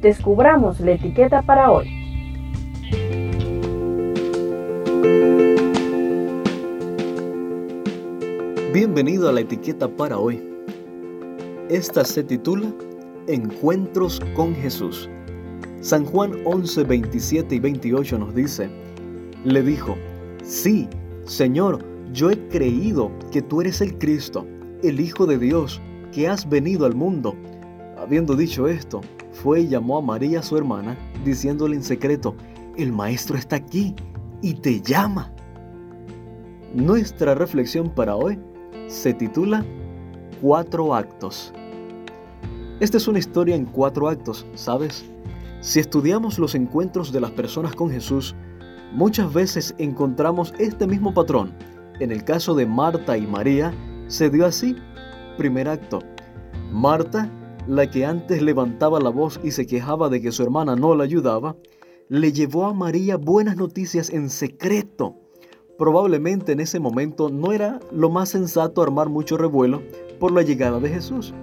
Descubramos la etiqueta para hoy. Bienvenido a la etiqueta para hoy. Esta se titula Encuentros con Jesús. San Juan 11, 27 y 28 nos dice, le dijo, sí, Señor, yo he creído que tú eres el Cristo, el Hijo de Dios, que has venido al mundo. Habiendo dicho esto, fue y llamó a María, su hermana, diciéndole en secreto, el maestro está aquí y te llama. Nuestra reflexión para hoy se titula Cuatro actos. Esta es una historia en cuatro actos, ¿sabes? Si estudiamos los encuentros de las personas con Jesús, muchas veces encontramos este mismo patrón. En el caso de Marta y María, se dio así. Primer acto. Marta la que antes levantaba la voz y se quejaba de que su hermana no la ayudaba, le llevó a María buenas noticias en secreto. Probablemente en ese momento no era lo más sensato armar mucho revuelo por la llegada de Jesús.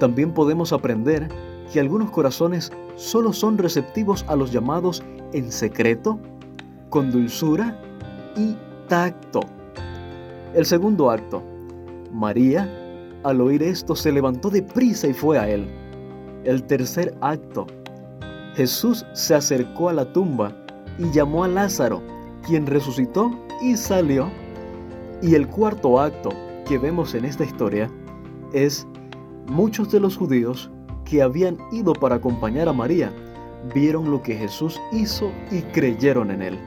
También podemos aprender que algunos corazones solo son receptivos a los llamados en secreto, con dulzura y tacto. El segundo acto. María al oír esto se levantó deprisa y fue a él. El tercer acto. Jesús se acercó a la tumba y llamó a Lázaro, quien resucitó y salió. Y el cuarto acto que vemos en esta historia es muchos de los judíos que habían ido para acompañar a María vieron lo que Jesús hizo y creyeron en él.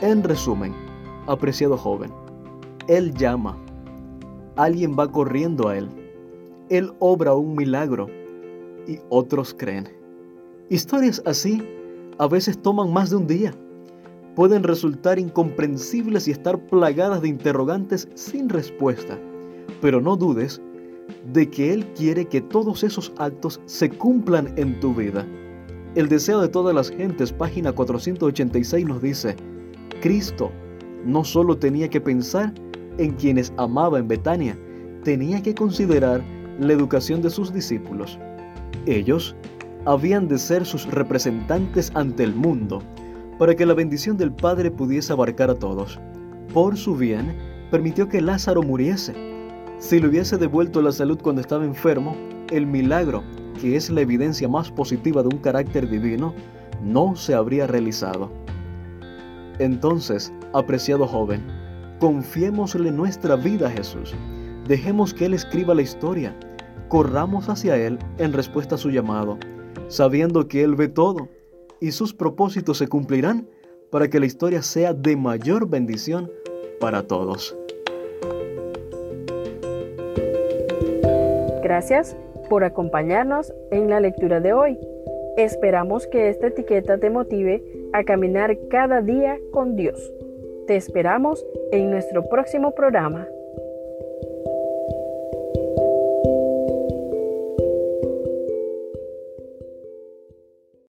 En resumen, apreciado joven, Él llama, alguien va corriendo a Él. Él obra un milagro y otros creen. Historias así a veces toman más de un día. Pueden resultar incomprensibles y estar plagadas de interrogantes sin respuesta. Pero no dudes de que Él quiere que todos esos actos se cumplan en tu vida. El deseo de todas las gentes, página 486 nos dice, Cristo no solo tenía que pensar en quienes amaba en Betania, tenía que considerar la educación de sus discípulos. Ellos habían de ser sus representantes ante el mundo, para que la bendición del Padre pudiese abarcar a todos. Por su bien, permitió que Lázaro muriese. Si le hubiese devuelto la salud cuando estaba enfermo, el milagro, que es la evidencia más positiva de un carácter divino, no se habría realizado. Entonces, apreciado joven, Confiémosle nuestra vida a Jesús. Dejemos que Él escriba la historia. Corramos hacia Él en respuesta a su llamado, sabiendo que Él ve todo y sus propósitos se cumplirán para que la historia sea de mayor bendición para todos. Gracias por acompañarnos en la lectura de hoy. Esperamos que esta etiqueta te motive a caminar cada día con Dios. Te esperamos en nuestro próximo programa.